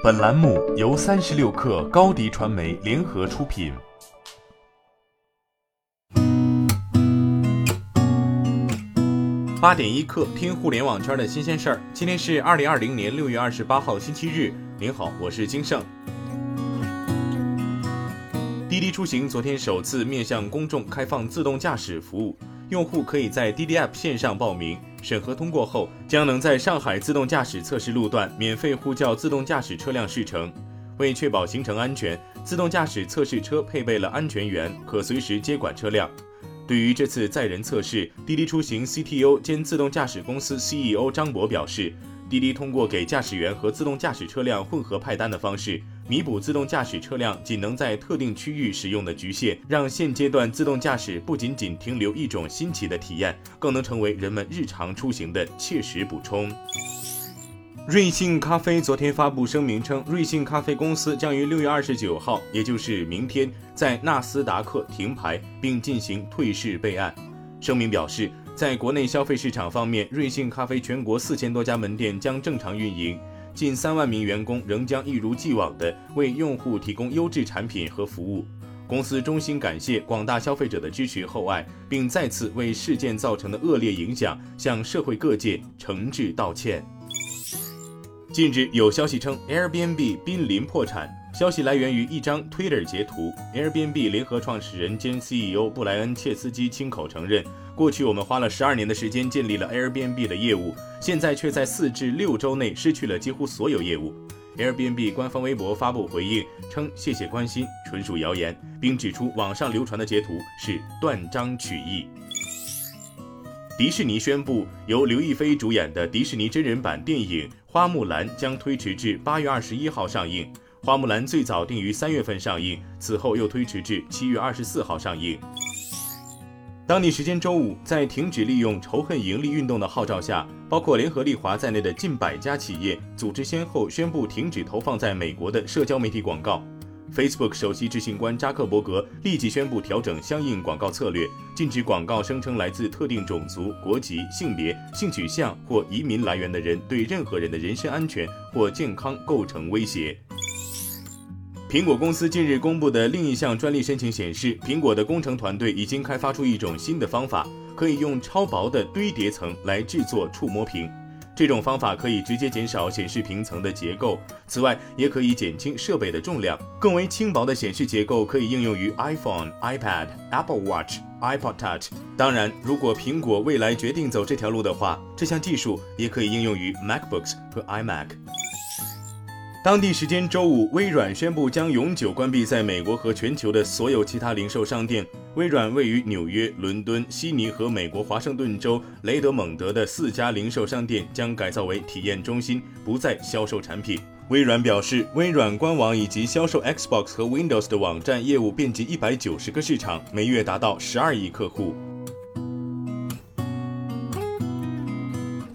本栏目由三十六氪高低传媒联合出品。八点一刻，听互联网圈的新鲜事儿。今天是二零二零年六月二十八号，星期日。您好，我是金盛。滴滴出行昨天首次面向公众开放自动驾驶服务，用户可以在滴滴 App 线上报名，审核通过后，将能在上海自动驾驶测试路段免费呼叫自动驾驶车辆试乘。为确保行程安全，自动驾驶测试车配备了安全员，可随时接管车辆。对于这次载人测试，滴滴出行 CTO 兼自动驾驶公司 CEO 张博表示，滴滴通过给驾驶员和自动驾驶车辆混合派单的方式，弥补自动驾驶车辆仅能在特定区域使用的局限，让现阶段自动驾驶不仅仅停留一种新奇的体验，更能成为人们日常出行的切实补充。瑞幸咖啡昨天发布声明称，瑞幸咖啡公司将于六月二十九号，也就是明天，在纳斯达克停牌并进行退市备案。声明表示，在国内消费市场方面，瑞幸咖啡全国四千多家门店将正常运营，近三万名员工仍将一如既往地为用户提供优质产品和服务。公司衷心感谢广大消费者的支持厚爱，并再次为事件造成的恶劣影响向社会各界诚挚道歉。近日有消息称，Airbnb 濒临破产。消息来源于一张 Twitter 截图。Airbnb 联合创始人兼 CEO 布莱恩·切斯基亲口承认，过去我们花了十二年的时间建立了 Airbnb 的业务，现在却在四至六周内失去了几乎所有业务。Airbnb 官方微博发布回应称：“谢谢关心，纯属谣言。”并指出网上流传的截图是断章取义。迪士尼宣布，由刘亦菲主演的迪士尼真人版电影《花木兰》将推迟至八月二十一号上映。花木兰最早定于三月份上映，此后又推迟至七月二十四号上映。当地时间周五，在停止利用仇恨盈利运动的号召下，包括联合利华在内的近百家企业组织先后宣布停止投放在美国的社交媒体广告。Facebook 首席执行官扎克伯格立即宣布调整相应广告策略，禁止广告声称来自特定种族、国籍、性别、性取向或移民来源的人对任何人的人身安全或健康构成威胁。苹果公司近日公布的另一项专利申请显示，苹果的工程团队已经开发出一种新的方法，可以用超薄的堆叠层来制作触摸屏。这种方法可以直接减少显示屏层的结构，此外也可以减轻设备的重量。更为轻薄的显示结构可以应用于 iPhone、iPad、Apple Watch、iPod Touch。当然，如果苹果未来决定走这条路的话，这项技术也可以应用于 MacBooks 和 iMac。当地时间周五，微软宣布将永久关闭在美国和全球的所有其他零售商店。微软位于纽约、伦敦、悉尼和美国华盛顿州雷德蒙德的四家零售商店将改造为体验中心，不再销售产品。微软表示，微软官网以及销售 Xbox 和 Windows 的网站业务遍及一百九十个市场，每月达到十二亿客户。